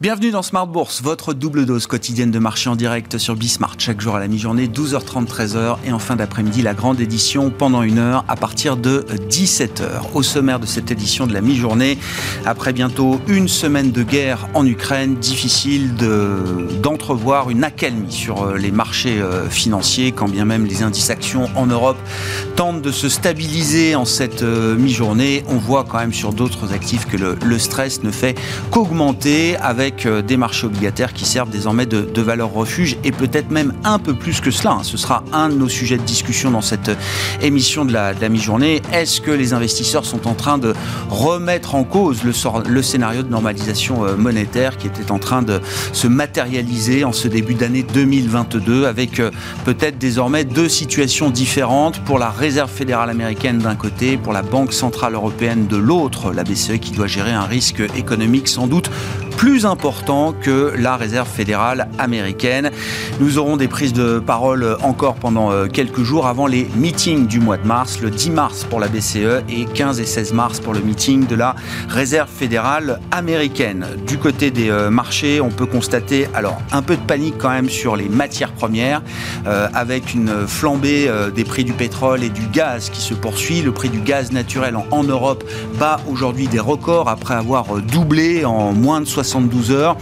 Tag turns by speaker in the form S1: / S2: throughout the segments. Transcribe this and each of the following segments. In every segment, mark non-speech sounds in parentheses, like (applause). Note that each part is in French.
S1: Bienvenue dans Smart Bourse, votre double dose quotidienne de marché en direct sur Bismart, chaque jour à la mi-journée, 12h30, 13h, et en fin d'après-midi, la grande édition pendant une heure à partir de 17h. Au sommaire de cette édition de la mi-journée, après bientôt une semaine de guerre en Ukraine, difficile d'entrevoir une accalmie sur euh, les marchés euh, financiers, quand bien même les indices actions en Europe tentent de se stabiliser en cette euh, mi-journée. On voit quand même sur d'autres actifs que le, le stress ne fait qu'augmenter avec avec euh, des marchés obligataires qui servent désormais de, valeur refuge et peut-être même un peu plus que cela. Hein. Ce sera un de nos sujets de discussion dans cette euh, émission de la, mi-journée. Est-ce que les investisseurs sont en train de remettre en cause le, le scénario de normalisation euh, monétaire qui était en train de se matérialiser en ce début d'année 2022 avec peut-être désormais deux situations différentes pour la Réserve fédérale américaine d'un côté, pour la Banque centrale européenne de l'autre, la BCE qui doit gérer un risque économique sans doute plus important que la réserve fédérale américaine. Nous aurons des prises de parole encore pendant euh, quelques jours avant les meetings du mois de mars, le 10 mars pour la BCE et 15 et 16 mars pour le meeting de la réserve fédérale américaine. Du côté des euh, marchés, on peut constater alors un peu de panique quand même sur les matières premières euh, avec une flambée des prix du pétrole et du gaz qui se poursuit. Le prix du gaz naturel en, en Europe bat aujourd'hui des records après avoir doublé en moins de 60 72 heures.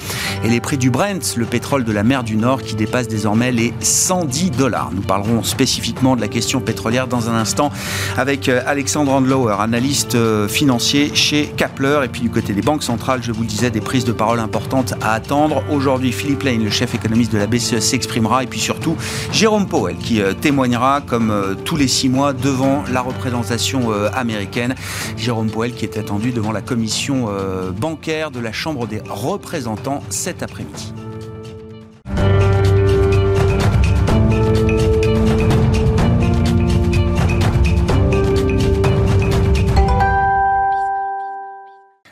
S1: Et les prix du Brent, le pétrole de la mer du Nord, qui dépasse désormais les 110 dollars. Nous parlerons spécifiquement de la question pétrolière dans un instant avec euh, Alexandre Andlauer, analyste euh, financier chez Kapler. Et puis du côté des banques centrales, je vous le disais, des prises de parole importantes à attendre. Aujourd'hui, Philippe Lane, le chef économiste de la BCE, s'exprimera. Et puis surtout, Jérôme Powell, qui euh, témoignera comme tous les six mois devant la représentation américaine. Jérôme Powell qui est attendu devant la commission bancaire de la Chambre des représentant cet après-midi.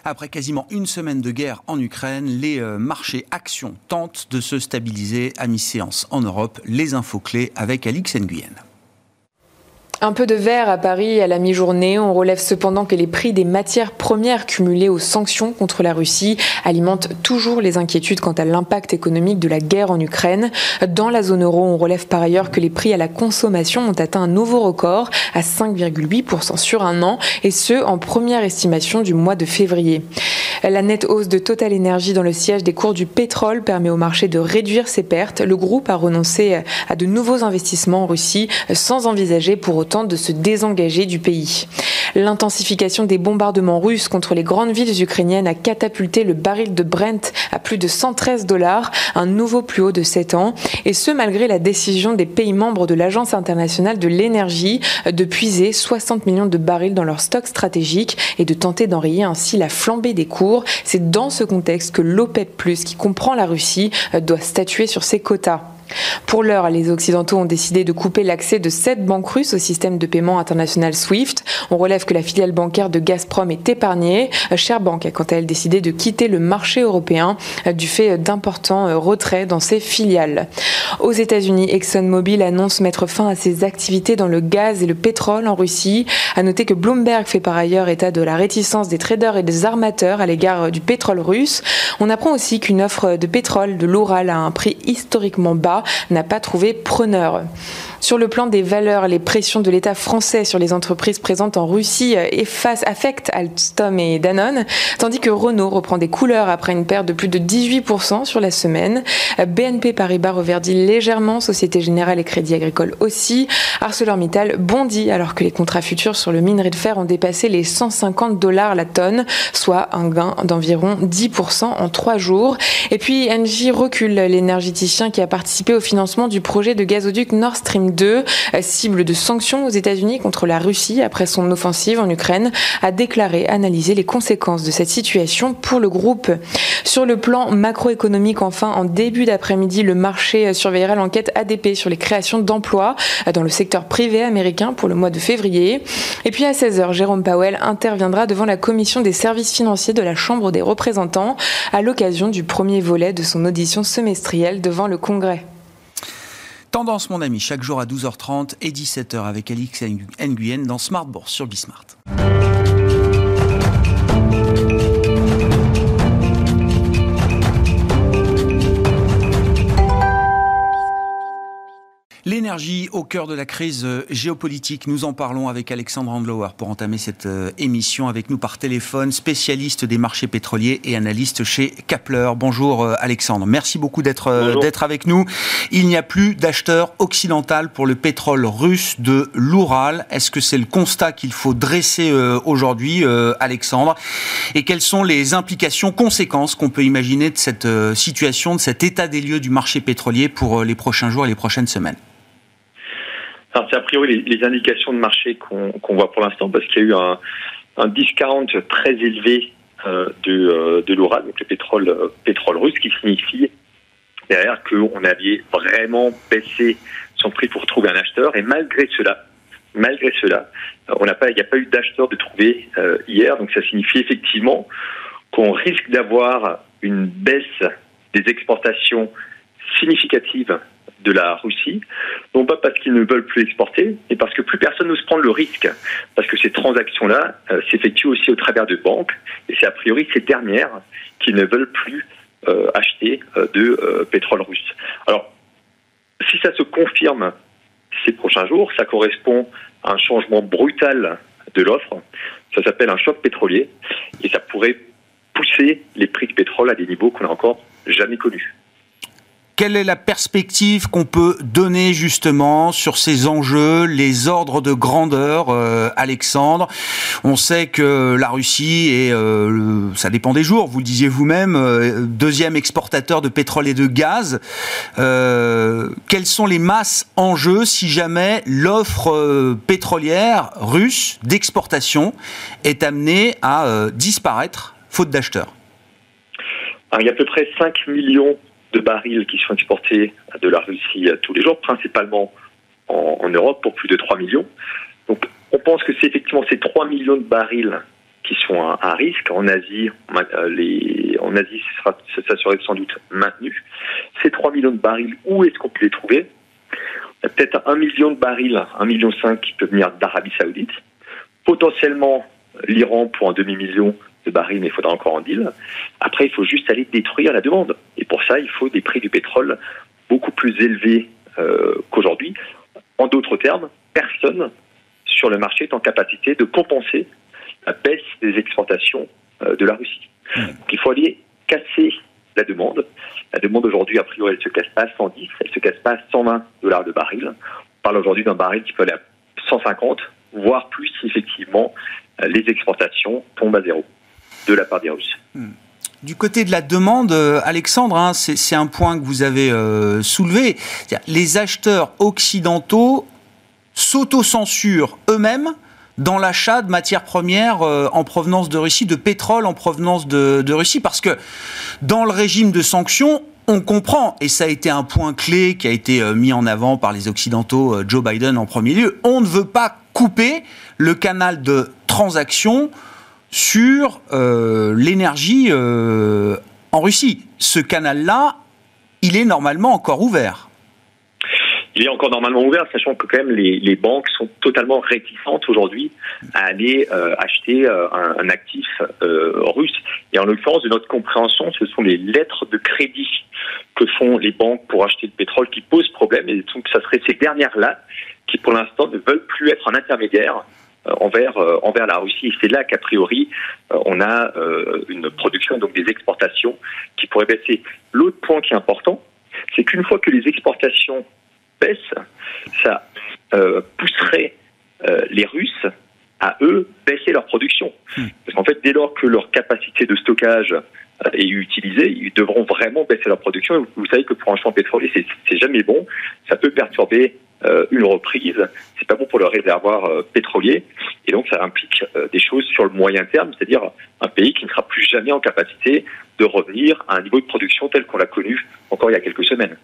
S1: Après quasiment une semaine de guerre en Ukraine, les euh, marchés actions tentent de se stabiliser à mi-séance en Europe. Les infos clés avec Alix Nguyen.
S2: Un peu de vert à Paris à la mi-journée. On relève cependant que les prix des matières premières cumulées aux sanctions contre la Russie alimentent toujours les inquiétudes quant à l'impact économique de la guerre en Ukraine. Dans la zone euro, on relève par ailleurs que les prix à la consommation ont atteint un nouveau record à 5,8% sur un an, et ce, en première estimation du mois de février. La nette hausse de Total Energy dans le siège des cours du pétrole permet au marché de réduire ses pertes. Le groupe a renoncé à de nouveaux investissements en Russie sans envisager pour autant de se désengager du pays. L'intensification des bombardements russes contre les grandes villes ukrainiennes a catapulté le baril de Brent à plus de 113 dollars, un nouveau plus haut de 7 ans, et ce malgré la décision des pays membres de l'Agence internationale de l'énergie de puiser 60 millions de barils dans leur stock stratégique et de tenter d'enrayer ainsi la flambée des cours. C'est dans ce contexte que l'OPEP+, qui comprend la Russie, doit statuer sur ses quotas. Pour l'heure, les Occidentaux ont décidé de couper l'accès de sept banques russes au système de paiement international SWIFT. On relève que la filiale bancaire de Gazprom est épargnée. Sherbank a quant à elle décidé de quitter le marché européen euh, du fait d'importants euh, retraits dans ses filiales. Aux États-Unis, ExxonMobil annonce mettre fin à ses activités dans le gaz et le pétrole en Russie. À noter que Bloomberg fait par ailleurs état de la réticence des traders et des armateurs à l'égard du pétrole russe. On apprend aussi qu'une offre de pétrole de l'Oural à un prix historiquement bas n'a pas trouvé preneur. Sur le plan des valeurs, les pressions de l'État français sur les entreprises présentes en Russie euh, affectent Alstom et Danone, tandis que Renault reprend des couleurs après une perte de plus de 18% sur la semaine. BNP Paribas reverdit légèrement, Société Générale et Crédit Agricole aussi. ArcelorMittal bondit alors que les contrats futurs sur le minerai de fer ont dépassé les 150 dollars la tonne, soit un gain d'environ 10% en trois jours. Et puis Engie recule, l'énergéticien qui a participé au financement du projet de gazoduc Nord Stream 2, cible de sanctions aux États-Unis contre la Russie après son offensive en Ukraine, a déclaré analyser les conséquences de cette situation pour le groupe. Sur le plan macroéconomique, enfin, en début d'après-midi, le marché surveillera l'enquête ADP sur les créations d'emplois dans le secteur privé américain pour le mois de février. Et puis à 16h, Jérôme Powell interviendra devant la commission des services financiers de la Chambre des représentants à l'occasion du premier volet de son audition semestrielle devant le Congrès.
S1: Tendance, mon ami, chaque jour à 12h30 et 17h avec Alix Nguyen dans Smart Bourse sur Bismart. L'énergie au cœur de la crise euh, géopolitique, nous en parlons avec Alexandre Andlauer pour entamer cette euh, émission avec nous par téléphone, spécialiste des marchés pétroliers et analyste chez Kapler. Bonjour euh, Alexandre, merci beaucoup d'être d'être avec nous. Il n'y a plus d'acheteur occidental pour le pétrole russe de l'Oural. Est-ce que c'est le constat qu'il faut dresser aujourd'hui, Alexandre? Et quelles sont les implications, conséquences qu'on peut imaginer de cette situation, de cet état des lieux du marché pétrolier pour les prochains jours et les prochaines semaines?
S3: C'est a priori les, indications de marché qu'on voit pour l'instant, parce qu'il y a eu un, un discount très élevé euh, de, euh, de l'Oural, donc le pétrole, euh, pétrole russe, qui signifie derrière qu'on avait vraiment baissé son prix pour trouver un acheteur. Et malgré cela, malgré cela, on n'a pas, il n'y a pas eu d'acheteur de trouver hier. Donc ça signifie effectivement qu'on risque d'avoir une baisse des exportations significatives de la Russie, non pas parce qu'ils ne veulent plus exporter, mais parce que plus personne n'ose prendre le risque, parce que ces transactions-là euh, s'effectuent aussi au travers de banques, et c'est a priori ces dernières qui ne veulent plus euh, acheter euh, de pétrole russe. Alors, si ça se confirme ces prochains jours, ça correspond à un changement brutal de l'offre, ça s'appelle un choc pétrolier, et ça pourrait pousser les prix du pétrole à des niveaux qu'on n'a encore jamais connus.
S1: Quelle est la perspective qu'on peut donner justement sur ces enjeux, les ordres de grandeur, euh, Alexandre? On sait que la Russie est, euh, ça dépend des jours, vous le disiez vous-même, euh, deuxième exportateur de pétrole et de gaz. quelles sont les masses en jeu si jamais l'offre pétrolière russe d'exportation est amenée à disparaître faute d'acheteurs?
S3: Il y a à peu près 5 millions de barils qui sont exportés de la Russie tous les jours, principalement en, Europe pour plus de 3 millions. Donc on pense que c'est effectivement ces 3 millions de barils qui sont à, risque. En Asie, euh, en Asie ça, serait sans doute maintenu. Ces 3 millions de barils, où est-ce qu'on peut les trouver? Peut-être 1 million de barils, 1,5 million qui peut venir d'Arabie Saoudite. Potentiellement l'Iran pour un demi-million de barils, mais il faudra encore en deal. Après, il faut juste aller détruire la demande. Et pour ça, il faut des prix du pétrole beaucoup plus élevés euh, qu'aujourd'hui. En d'autres termes, personne sur le marché est en capacité de compenser la baisse des exportations euh, de la Russie. Mmh. Donc, il faut aller casser la demande. La demande aujourd'hui, a priori, elle se casse pas à 110, elle se casse pas à 120 dollars de baril. On parle aujourd'hui d'un baril qui peut aller à 150, voire plus si effectivement les exportations tombent à zéro de la part des Russes. Hmm.
S1: Du côté de la demande, euh, Alexandre, hein, c'est un point que vous avez euh, soulevé. Les acheteurs occidentaux s'autocensurent eux-mêmes dans l'achat de matières premières euh, en provenance de Russie, de pétrole en provenance de, de, Russie, parce que dans le régime de sanctions, on comprend, et ça a été un point clé qui a été mis en avant par les Occidentaux, Joe Biden en premier lieu, on ne veut pas couper le canal de transaction sur euh, l'énergie euh, en Russie. Ce canal-là, il est normalement encore ouvert.
S3: Il est encore normalement ouvert, sachant que quand même les, banques sont totalement réticentes aujourd'hui à aller euh, acheter un, actif russe. Et en l'occurrence, de notre compréhension, ce sont les lettres de crédit que font les banques pour acheter le pétrole qui posent problème. Et donc, ça serait ces dernières-là qui, pour l'instant, ne veulent plus être un intermédiaire envers euh, envers la Russie. C'est là qu'a priori euh, on a une production donc des exportations qui pourraient baisser. L'autre point qui est important, c'est qu'une fois que les exportations baissent, ça pousserait les Russes à eux baisser leur production. Hmm. Parce qu'en fait, dès lors que leur capacité de stockage est utilisée, ils devront vraiment baisser leur production. Vous savez que pour un champ pétrolier, c'est jamais bon. Ça peut perturber euh, une reprise. C'est pas bon pour le réservoir euh, pétrolier. Et donc, ça implique euh, des choses sur le moyen terme, c'est-à-dire un pays qui ne sera plus jamais en capacité de revenir à un niveau de production tel qu'on l'a connu encore il y a quelques semaines.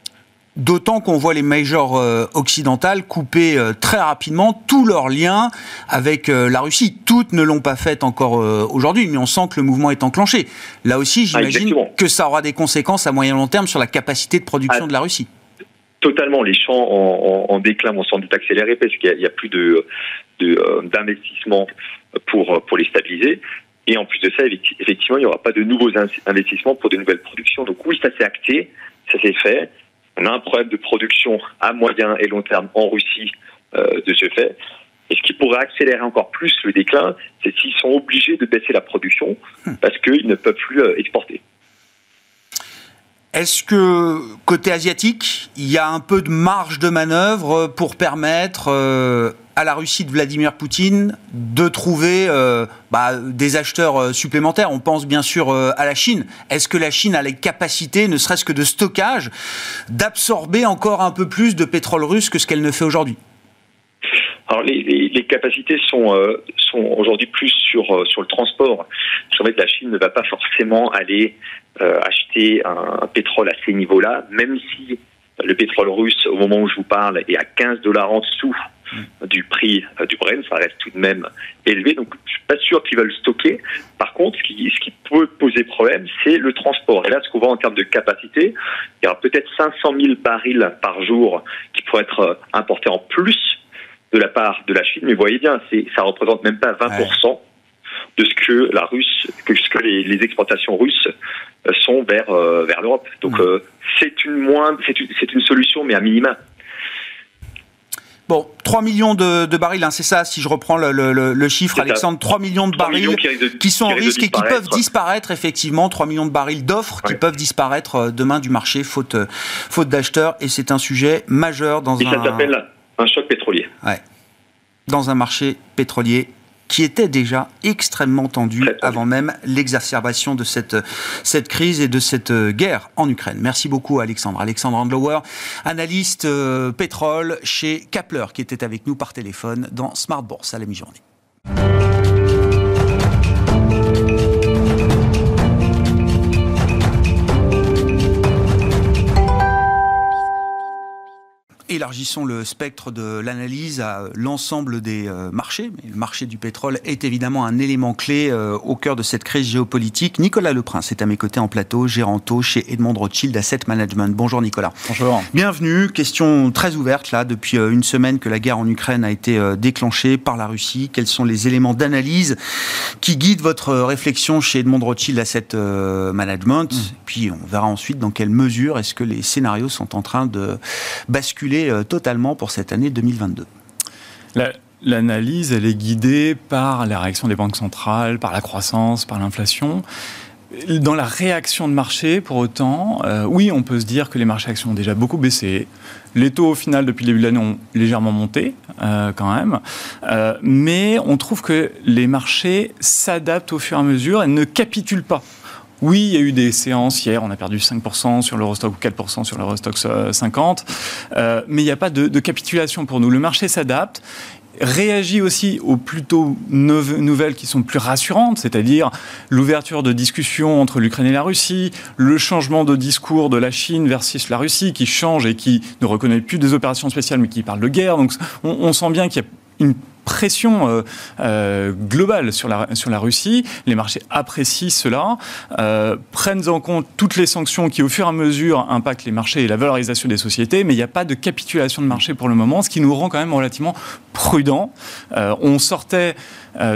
S1: D'autant qu'on voit les majors occidentales couper très rapidement tous leurs liens avec la Russie. Toutes ne l'ont pas fait encore aujourd'hui, mais on sent que le mouvement est enclenché. Là aussi, ah, j'imagine que ça aura des conséquences à moyen long terme sur la capacité de production ah. de la Russie
S3: totalement. Les champs en, déclin vont sans doute accélérer parce qu'il n'y a, plus de euh, d'investissement pour pour les stabiliser. Et en plus de ça, effectivement, il n'y aura pas de nouveaux investissements pour de nouvelles productions. Donc oui, ça s'est acté, ça s'est fait. On a un problème de production à moyen et long terme en Russie de ce fait. Et ce qui pourrait accélérer encore plus le déclin, c'est s'ils sont obligés de baisser la production hmm. parce qu'ils ne peuvent plus exporter.
S1: Est-ce que côté asiatique, il y a un peu de marge de manœuvre pour permettre euh, à la Russie de Vladimir Poutine de trouver euh, bah, des acheteurs euh, supplémentaires? On pense bien sûr à la Chine. Est-ce que la Chine a les capacités, ne serait-ce que de stockage, d'absorber encore un peu plus de pétrole russe que ce qu'elle ne fait aujourd'hui?
S3: Alors les, capacités sont, sont aujourd'hui plus sur, sur le transport. En fait, la Chine ne va pas forcément aller euh, acheter un, pétrole à ces niveaux-là, même si le pétrole russe, au moment où je vous parle, est à 15 dollars en dessous du prix euh, du Brent, ça reste tout de même élevé. Donc, je suis pas sûr qu'ils veulent stocker. Par contre, ce qui, ce qui peut poser problème, c'est le transport. Et là, ce qu'on voit en termes de capacité, il y aura peut-être 500 000 barils par jour qui pourraient être euh, importés en plus de la part de la Chine. Mais vous voyez bien, c'est, ça représente même pas 20% de ce que la Russe, que ce que les, les exportations russes euh, sont vers euh, vers l'Europe. Donc mmh. euh, c'est une moindre, c'est une, une, solution, mais à minima.
S1: Bon, 3 millions de, de barils, hein, c'est ça, si je reprends le, le, le chiffre, Alexandre, 3 millions de barils qui, sont en risque et qui peuvent disparaître, effectivement, 3 millions de barils d'offres qui peuvent disparaître demain du marché, faute, faute d'acheteurs, et c'est un sujet majeur dans
S3: et
S1: un...
S3: ça s'appelle un choc pétrolier.
S1: Ouais. Dans un marché pétrolier qui était déjà extrêmement tendu avant même l'exacerbation de cette, cette crise et de cette guerre en Ukraine. Merci beaucoup Alexandre. Alexandre Andlower, analyste euh, pétrole chez Kapler, qui était avec nous par téléphone dans Smart Bourse à la mi-journée. Élargissons le spectre de l'analyse à l'ensemble des euh, marchés. Le marché du pétrole est évidemment un élément clé euh, au cœur de cette crise géopolitique. Nicolas Leprince est à mes côtés en plateau, géranto chez Edmond Rothschild Asset Management. Bonjour Nicolas.
S4: Bonjour.
S1: Bienvenue. Question très ouverte là depuis euh, une semaine que la guerre en Ukraine a été déclenchée par la Russie. Quels sont les éléments d'analyse qui guident votre réflexion chez Edmond Rothschild Asset Management? Mmh. Puis on verra ensuite dans quelle mesure est-ce que les scénarios sont en train de basculer euh, totalement pour cette année 2022
S4: L'analyse, elle est guidée par la réaction des banques centrales, par la croissance, par l'inflation. Dans la réaction de marché, pour autant, euh, oui, on peut se dire que les marchés actions ont déjà beaucoup baissé. Les taux, au final, depuis le début de l'année, ont légèrement monté, euh, quand même. mais on trouve que les marchés s'adaptent au fur et à mesure et ne capitulent pas. Oui, il y a eu des séances hier, on a perdu 5% sur l'Eurostock ou 4% sur l'Eurostock 50, euh, mais il n'y a pas de, capitulation pour nous. Le marché s'adapte réagit aussi aux plutôt nouvelles qui sont plus rassurantes, c'est-à-dire l'ouverture de discussions entre l'Ukraine et la Russie, le changement de discours de la Chine versus la Russie qui change et qui ne reconnaît plus des opérations spéciales mais qui parle de guerre. Donc on, on sent bien qu'il y a une pression euh, euh, globale sur la, sur la Russie. Les marchés apprécient cela, euh, prennent en compte toutes les sanctions qui, au fur et à mesure, impactent les marchés et la valorisation des sociétés, mais il n'y a pas de capitulation de marché pour le moment, ce qui nous rend quand même relativement prudents. on sortait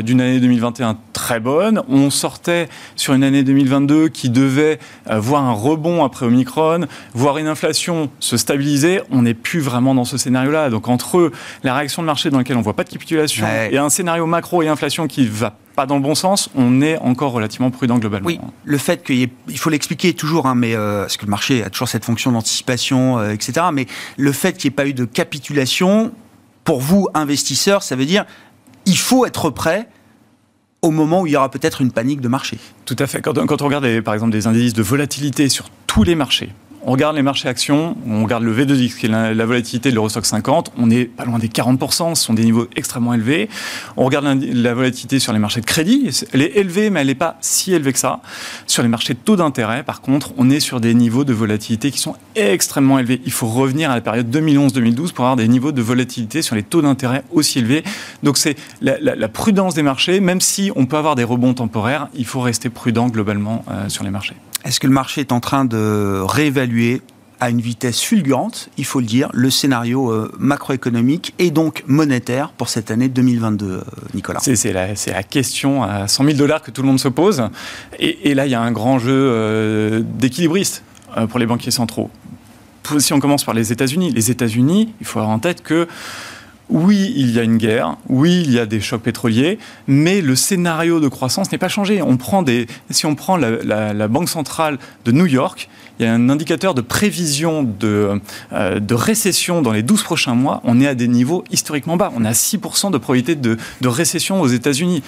S4: d'une année 2021 très bonne, on sortait sur une année 2022 qui devait voir un rebond après Omicron, voir une inflation se stabiliser. On n'est plus vraiment dans ce scénario-là. Donc entre la réaction de marché dans laquelle on ne voit pas de capitulation, et un scénario macro et inflation qui va pas dans le bon sens, on est encore relativement prudent globalement.
S1: Oui, le fait qu'il il faut l'expliquer toujours, hein, mais euh, parce que le marché a toujours cette fonction d'anticipation, euh, etc. Mais le fait qu'il n'y ait pas eu de capitulation, pour vous investisseurs, ça veut dire il faut être prêt au moment où il y aura peut-être une panique de marché.
S4: Tout à fait. Quand, quand on regarde par exemple des indices de volatilité sur tous les marchés, on regarde les marchés actions, on regarde le V2X, qui est la, volatilité de l'Eurostock 50, on est pas loin des 40%, ce sont des niveaux extrêmement élevés. On regarde la, volatilité sur les marchés de crédit, elle est élevée, mais elle n'est pas si élevée que ça. Sur les marchés de taux d'intérêt, par contre, on est sur des niveaux de volatilité qui sont extrêmement élevés. Il faut revenir à la période 2011-2012 pour avoir des niveaux de volatilité sur les taux d'intérêt aussi élevés. Donc c'est la, prudence des marchés, même si on peut avoir des rebonds temporaires, il faut rester prudent globalement euh, sur les marchés.
S1: Est-ce que le marché est en train de réévaluer à une vitesse fulgurante, il faut le dire, le scénario euh, macroéconomique et donc monétaire pour cette année 2022, euh, Nicolas?
S4: C'est la, question à 100 000 dollars que tout le monde se pose. Et, là, il y a un grand jeu euh, d'équilibriste pour les banquiers centraux si on commence par les États-Unis, les États-Unis, il faut avoir en tête que oui, il y a une guerre, oui, il y a des chocs pétroliers, mais le scénario de croissance n'est pas changé. On prend des, si on prend la, Banque centrale de New York, il y a un indicateur de prévision de, euh, récession dans les 12 prochains mois. On est à des niveaux historiquement bas. On a 6% de probabilité de, récession aux États-Unis.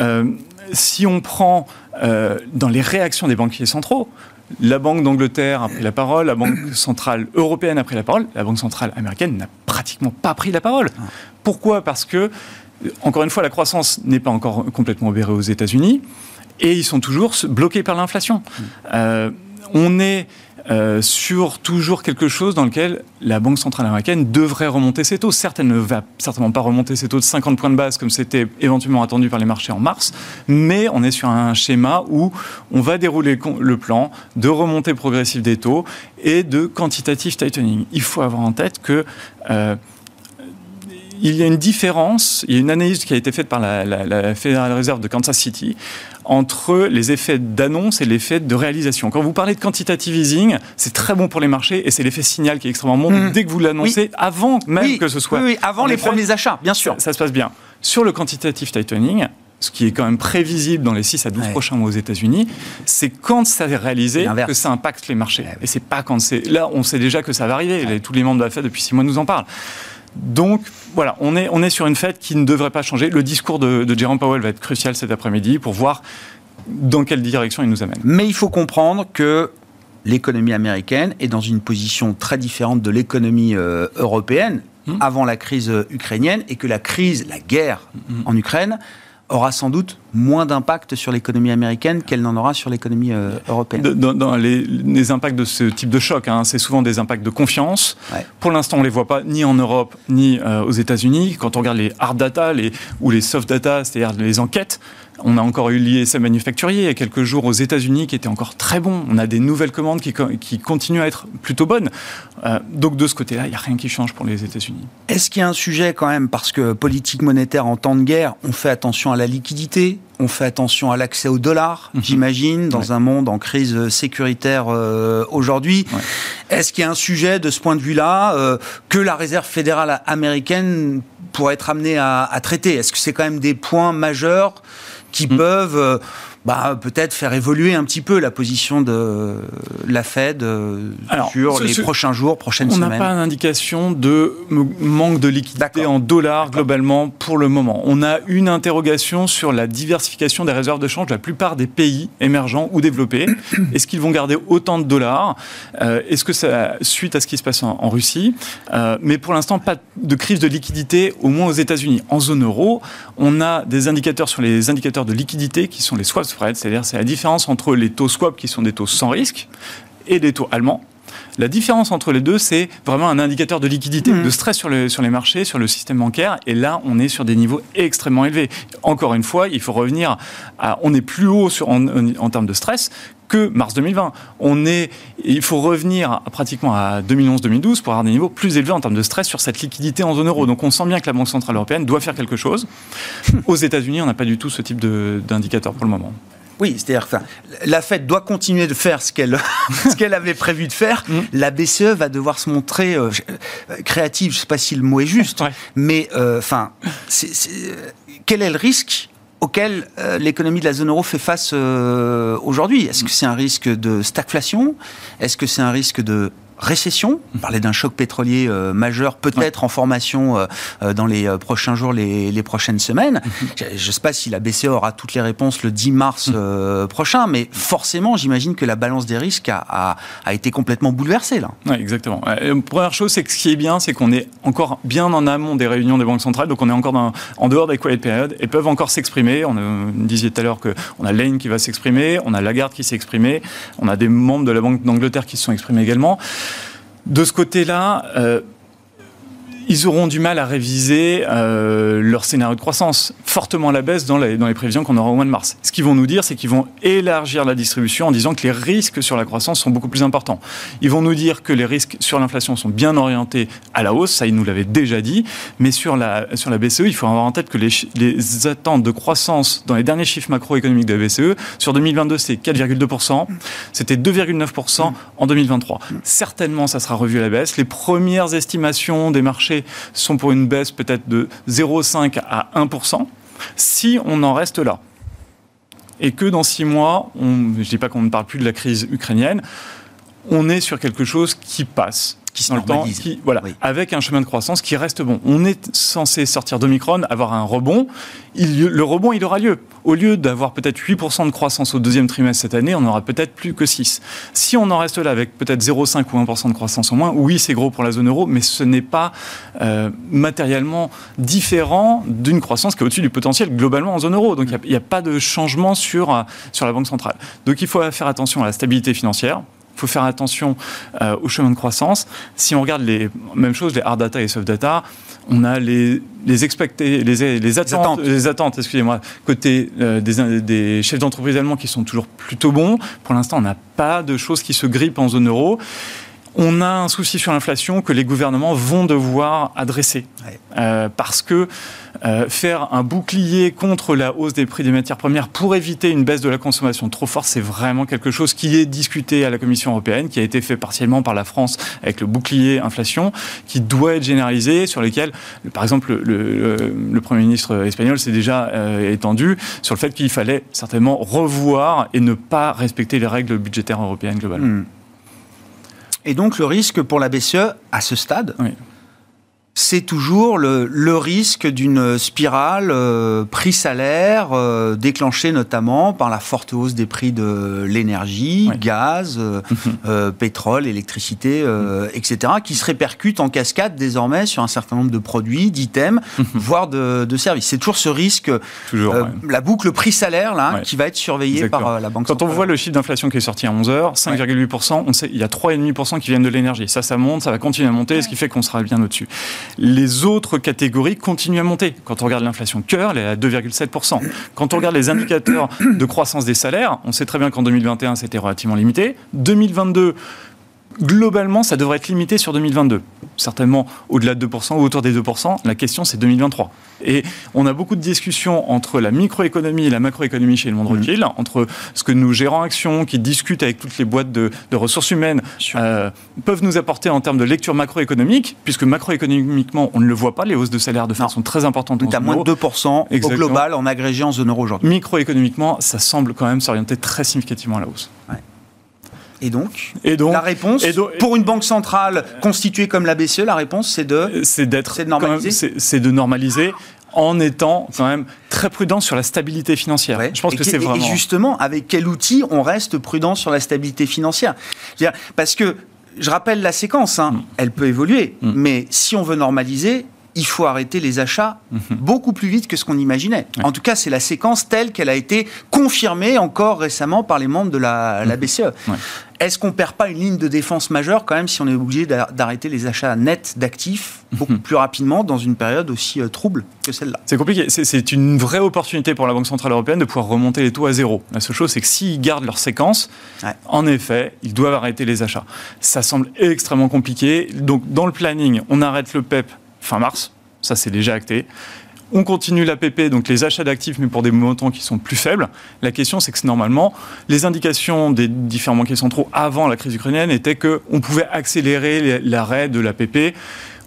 S4: Euh, si on prend euh, dans les réactions des banquiers centraux, la Banque d'Angleterre a pris la parole, la Banque centrale européenne a pris la parole, la Banque centrale américaine n'a pratiquement pas pris la parole. Pourquoi? Parce que, encore une fois, la croissance n'est pas encore complètement obérée aux États-Unis et ils sont toujours bloqués par l'inflation. Euh, on est euh, sur toujours quelque chose dans lequel la Banque centrale américaine devrait remonter ses taux. Certes, elle ne va certainement pas remonter ses taux de 50 points de base comme c'était éventuellement attendu par les marchés en mars, mais on est sur un schéma où on va dérouler le plan de remontée progressive des taux et de quantitative tightening. Il faut avoir en tête que euh, il y a une différence, il y a une analyse qui a été faite par la, la, Federal Reserve de Kansas City entre les effets d'annonce et l'effet de réalisation. Quand vous parlez de quantitative easing, c'est très bon pour les marchés et c'est l'effet signal qui est extrêmement bon mmh. dès que vous l'annoncez, avant même que ce soit.
S1: Oui, avant les premiers achats, bien sûr.
S4: Ça, se passe bien. Sur le quantitative tightening, ce qui est quand même prévisible dans les 6 à 12 prochains mois aux États-Unis, c'est quand ça est réalisé que ça impacte les marchés. Et c'est pas quand c'est. Là, on sait déjà que ça va arriver. Tous les membres de la Fed depuis 6 mois nous en parlent. Donc voilà, on est, on est sur une fête qui ne devrait pas changer. Le discours de, de Jerome Powell va être crucial cet après-midi pour voir dans quelle direction il nous amène.
S1: Mais il faut comprendre que l'économie américaine est dans une position très différente de l'économie euh, européenne hmm. avant la crise euh, ukrainienne et que la crise, la guerre hmm. en Ukraine aura sans doute moins d'impact sur l'économie américaine qu'elle n'en aura sur l'économie euh, européenne.
S4: Dans, les, impacts de ce type de choc, hein, c'est souvent des impacts de confiance. Pour l'instant, on ne les voit pas ni en Europe ni euh, aux États-Unis. Quand on regarde les hard data les, ou les soft data, c'est-à-dire les enquêtes, on a encore eu l'ISM manufacturier il y a quelques jours aux États-Unis qui était encore très bon. On a des nouvelles commandes qui, qui continuent à être plutôt bonnes. Euh, donc de ce côté-là, il n'y a rien qui change pour les États-Unis.
S1: Est-ce qu'il y a un sujet quand même, parce que politique monétaire en temps de guerre, on fait attention à la liquidité, on fait attention à l'accès au dollar, mhm. j'imagine, dans un monde en crise sécuritaire euh, aujourd'hui. Est-ce qu'il y a un sujet de ce point de vue-là euh, que la Réserve fédérale américaine pourrait être amenée à, à traiter? Est-ce que c'est quand même des points majeurs qui mm. peuvent euh, bah, peut-être faire évoluer un petit peu la position de la Fed euh, sur les prochains jours, prochaines semaines
S4: On n'a pas d'indication de manque de liquidité en dollars globalement pour le moment. On a une interrogation sur la diversification des réserves de change de la plupart des pays émergents ou développés. (coughs) Est-ce qu'ils vont garder autant de dollars? Euh, Est-ce que ça suite à ce qui se passe en, Russie? Euh, Mais pour l'instant, pas de crise de liquidité, au moins aux États-Unis. En zone euro, on a des indicateurs sur les indicateurs de liquidité qui sont les swaps c'est-à-dire c'est la différence entre les taux swap qui sont des taux sans risque et des taux allemands. La différence entre les deux, c'est vraiment un indicateur de liquidité, mmh. de stress sur, sur les marchés, sur le système bancaire. Et là, on est sur des niveaux extrêmement élevés. Encore une fois, il faut revenir à. On est plus haut sur, en, en termes de stress que mars 2020. On est, il faut revenir pratiquement à 2011-2012 pour avoir des niveaux plus élevés en termes de stress sur cette liquidité en zone euro. Donc on sent bien que la Banque Centrale Européenne doit faire quelque chose. (laughs) Aux États-Unis, on n'a pas du tout ce type d'indicateur pour le moment.
S1: Oui, c'est-à-dire que la Fed doit continuer de faire ce qu'elle (laughs) qu'elle avait prévu de faire. Mm. La BCE va devoir se montrer euh, créative. Je ne sais pas si le mot est juste, mais euh, enfin, quel est le risque auquel euh, l'économie de la zone euro fait face aujourd'hui. Est-ce que c'est un risque de stagflation? Est-ce que c'est un risque de récession. On parlait d'un choc pétrolier euh, majeur, peut-être en formation euh, euh, dans les prochains jours, les, prochaines semaines. Mhm. Je ne sais pas si la BCE aura toutes les réponses le 10 mars mhm. prochain, mais forcément, j'imagine que la balance des risques a, été complètement bouleversée là.
S4: Oui, exactement. première chose, c'est que ce qui est bien, c'est qu'on est encore bien en amont des réunions des banques centrales, donc on est encore en dehors des quiet periods et peuvent encore s'exprimer. On, disait tout à l'heure qu'on a Lane qui va s'exprimer, on a Lagarde qui s'est exprimé, on a des membres de la Banque d'Angleterre qui se sont exprimés également. De ce côté-là, euh, ils auront du mal à réviser euh, leur scénario de croissance fortement à la baisse dans les, prévisions qu'on aura au mois de mars. Ce qu'ils vont nous dire, c'est qu'ils vont élargir la distribution en disant que les risques sur la croissance sont beaucoup plus importants. Ils vont nous dire que les risques sur l'inflation sont bien orientés à la hausse, ça ils nous l'avaient déjà dit, mais sur la, BCE, il faut avoir en tête que les attentes de croissance dans les derniers chiffres macroéconomiques de la BCE, sur 2022 c'est 4,2%, c'était 2,9% en 2023. Certainement ça sera revu à la baisse. Les premières estimations des marchés sont pour une baisse peut-être de 0,5 à 1%, si on en reste là. Et que dans six mois, je ne dis pas qu'on ne parle plus de la crise ukrainienne, on est sur quelque chose qui passe
S1: qui se normalise.
S4: Qui, voilà, avec un chemin de croissance qui reste bon. On est censé sortir d'Omicron, avoir un rebond. Il, le rebond, il aura lieu. Au lieu d'avoir peut-être 8% de croissance au deuxième trimestre cette année, on aura peut-être plus que 6. Si on en reste là avec peut-être 0,5 ou 1% de croissance en moins, oui, c'est gros pour la zone euro, mais ce n'est pas euh, matériellement différent d'une croissance qui est au-dessus du potentiel globalement en zone euro. Donc il n'y a, a, pas de changement sur, euh, sur la Banque centrale. Donc il faut faire attention à la stabilité financière il faut faire attention euh, au chemin de croissance. Si on regarde les mêmes choses, les hard data et soft data, on a les, les expectés, les, les, attentes, les attentes, excusez-moi, côté euh, des, des, chefs d'entreprise allemands qui sont toujours plutôt bons. Pour l'instant, on n'a pas de choses qui se grippent en zone euro on a un souci sur l'inflation que les gouvernements vont devoir adresser. Euh, parce que euh, faire un bouclier contre la hausse des prix des matières premières pour éviter une baisse de la consommation trop forte, c'est vraiment quelque chose qui est discuté à la Commission européenne, qui a été fait partiellement par la France avec le bouclier inflation, qui doit être généralisé, sur lequel, par exemple, le, le, Premier ministre espagnol s'est déjà euh, étendu sur le fait qu'il fallait certainement revoir et ne pas respecter les règles budgétaires européennes globalement. Hmm.
S1: Et donc le risque pour la BCE, à ce stade, c'est toujours le, le risque d'une spirale euh, prix-salaire euh, déclenchée notamment par la forte hausse des prix de l'énergie, gaz, euh, mhm. (laughs) pétrole, électricité, mhm. etc., qui se répercute en cascade désormais sur un certain nombre de produits, d'items, mhm. voire de, de, services. C'est toujours ce risque, toujours, la boucle prix-salaire là, qui va être surveillée par la Banque
S4: Quand on voit le chiffre d'inflation qui est sorti à 11h, 5,8%, on sait il y a 3,5% qui viennent de l'énergie. Ça, ça monte, ça va continuer à monter, ce qui fait qu'on sera bien au-dessus les autres catégories continuent à monter. Quand on regarde l'inflation cœur, elle est à 2,7%. Quand on regarde les indicateurs de croissance des salaires, on sait très bien qu'en 2021, c'était relativement limité. 2022, globalement, ça devrait être limité sur 2022. Certainement au-delà de 2% ou autour des 2%. La question, c'est 2023. Et on a beaucoup de discussions entre la microéconomie et la macroéconomie chez le monde mmh. entre ce que nous gérants actions qui discutent avec toutes les boîtes de, ressources humaines euh, peuvent nous apporter en termes de lecture macroéconomique, puisque macroéconomiquement, on ne le voit pas, les hausses de salaire de façon très importante.
S1: Donc à moins de 2% au global en agrégé en zone euro aujourd'hui.
S4: Microéconomiquement, ça semble quand même s'orienter très significativement à la hausse.
S1: Et donc, et donc, la réponse, pour une banque centrale constituée comme la BCE, la réponse, c'est de,
S4: c'est d'être, normaliser. C'est de normaliser en étant quand même très prudent sur la stabilité financière.
S1: Je pense que c'est vraiment. Et justement, avec quel outil on reste prudent sur la stabilité financière? Parce que je rappelle la séquence, hein, mm. elle peut évoluer, mm. mais si on veut normaliser, il faut arrêter les achats mhm. beaucoup plus vite que ce qu'on imaginait. En tout cas, c'est la séquence telle qu'elle a été confirmée encore récemment par les membres de la, mhm. BCE. Est-ce qu'on perd pas une ligne de défense majeure quand même si on est obligé d'arrêter les achats nets d'actifs beaucoup mhm. plus rapidement dans une période aussi euh, trouble que celle-là?
S4: C'est compliqué. C'est une vraie opportunité pour la Banque Centrale Européenne de pouvoir remonter les taux à zéro. La seule chose, c'est que s'ils gardent leur séquence, en effet, ils doivent arrêter les achats. Ça semble extrêmement compliqué. Donc, dans le planning, on arrête le PEP fin mars. Ça, c'est déjà acté. On continue l'APP, donc les achats d'actifs, mais pour des montants qui sont plus faibles. La question, c'est que normalement, les indications des différents banquiers centraux avant la crise ukrainienne étaient qu'on pouvait accélérer l'arrêt de l'APP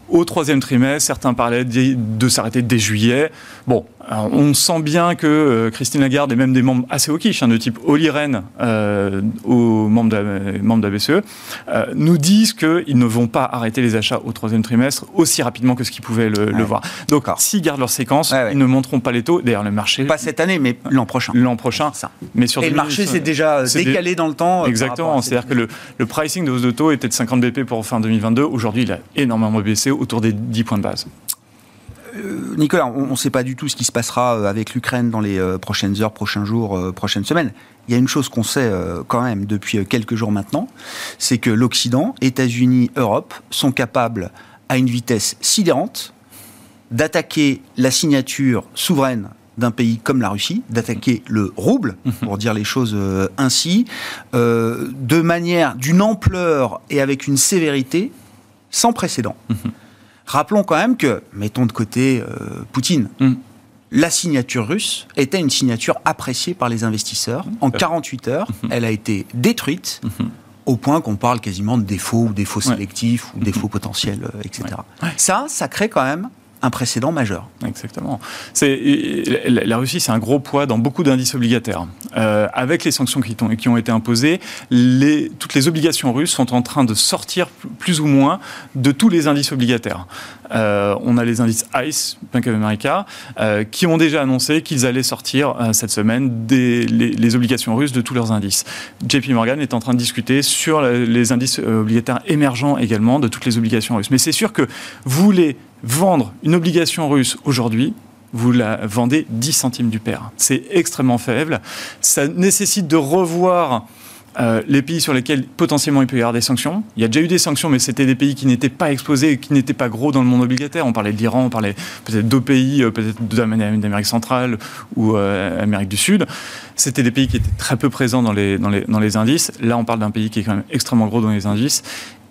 S4: au troisième trimestre, certains parlaient de s'arrêter dès juillet. Bon, on sent bien que euh, Christine Lagarde et même des membres assez quiche, hein, de type Oli Rehn, euh, aux membres de, membres de la BCE, euh, nous disent qu'ils ne vont pas arrêter les achats au troisième trimestre aussi rapidement que ce qu'ils pouvaient le, voir. Donc, s'ils gardent leur séquence, ils ne monteront pas les taux. D'ailleurs, le marché...
S1: Pas cette année, mais l'an prochain.
S4: L'an prochain. Ça.
S1: Mais sur et le marché s'est déjà décalé dans le temps.
S4: Exactement. C'est-à-dire que le, le, pricing de hausse de taux était de 50 BP pour fin 2022. Aujourd'hui, il a énormément baissé autour des 10 points de base.
S1: Euh, Nicolas, on ne sait pas du tout ce qui se passera euh, avec l'Ukraine dans les euh, prochaines heures, prochains jours, prochaines semaines. Il y a une chose qu'on sait quand même depuis quelques jours maintenant, c'est que l'Occident, États-Unis, Europe sont capables à une vitesse sidérante, d'attaquer la signature souveraine d'un pays comme la Russie, d'attaquer le rouble, mhm. pour dire les choses ainsi, euh, de manière, d'une ampleur et avec une sévérité sans précédent. Rappelons quand même que, mettons de côté euh, Poutine, mhm. la signature russe était une signature appréciée par les investisseurs. En 48 heures, elle a été détruite au point qu'on parle quasiment de défauts ou défauts sélectifs ou défauts potentiels, etc. Ça, ça crée quand même un précédent majeur.
S4: Exactement. La Russie, c'est un gros poids dans beaucoup d'indices obligataires. Euh, avec les sanctions qui ont, été imposées, toutes les obligations russes sont en train de sortir plus ou moins de tous les indices obligataires. Euh, on a les indices ICE, Bank of America, euh, qui ont déjà annoncé qu'ils allaient sortir cette semaine les, obligations russes de tous leurs indices. JP Morgan est en train de discuter sur les indices obligataires émergents également de toutes les obligations russes. Mais c'est sûr que vous les vendre une obligation russe aujourd'hui, vous la vendez 10 centimes du pair. C'est extrêmement faible. Ça nécessite de revoir euh, les pays sur lesquels potentiellement il peut y avoir des sanctions. Il y a déjà eu des sanctions, mais c'était des pays qui n'étaient pas exposés, qui n'étaient pas gros dans le monde obligataire. On parlait de l'Iran, on parlait peut-être d'autres pays, euh, peut-être d'Amérique centrale ou euh, Amérique du Sud. C'était des pays qui étaient très peu présents dans les indices. Là, on parle d'un pays qui est quand même extrêmement gros dans les indices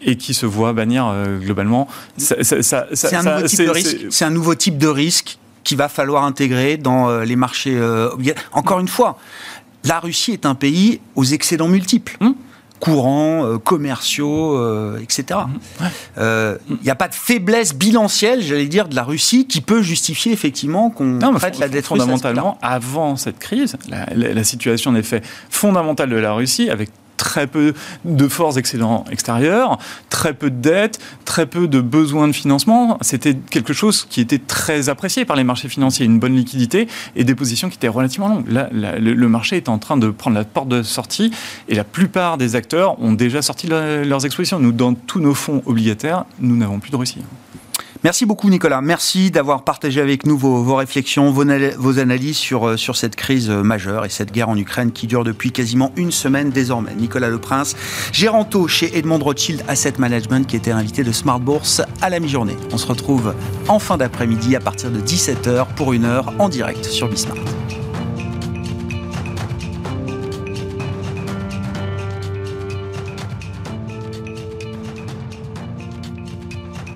S4: et qui se voit bannir euh, globalement.
S1: C'est un, nouveau type de risque qu'il va falloir intégrer dans euh, les marchés euh, Encore une fois, la Russie est un pays aux excédents multiples. Hum. courants, commerciaux, etc. Il hum. n'y a pas de faiblesse bilancielle, j'allais dire, de la Russie qui peut justifier effectivement qu'on
S4: prête la dette fondamentalement. Avant cette crise, la, la situation en effet fondamentale de la Russie, avec très peu de forces excédents extérieures, très peu de dettes, très peu de besoins de financement. C'était quelque chose qui était très apprécié par les marchés financiers, une bonne liquidité et des positions qui étaient relativement longues. Là, le, marché est en train de prendre la porte de sortie et la plupart des acteurs ont déjà sorti leurs expositions. Nous, dans tous nos fonds obligataires, nous n'avons plus de Russie.
S1: Merci beaucoup Nicolas. Merci d'avoir partagé avec nous vos, réflexions, vos, analyses sur, euh, cette crise euh, majeure et cette guerre en Ukraine qui dure depuis quasiment une semaine désormais. Nicolas Leprince, gérant chez Edmond Rothschild Asset Management qui était invité de Smart Bourse à la mi-journée. On se retrouve en fin d'après-midi à partir de 17h pour une heure en direct sur Bismart.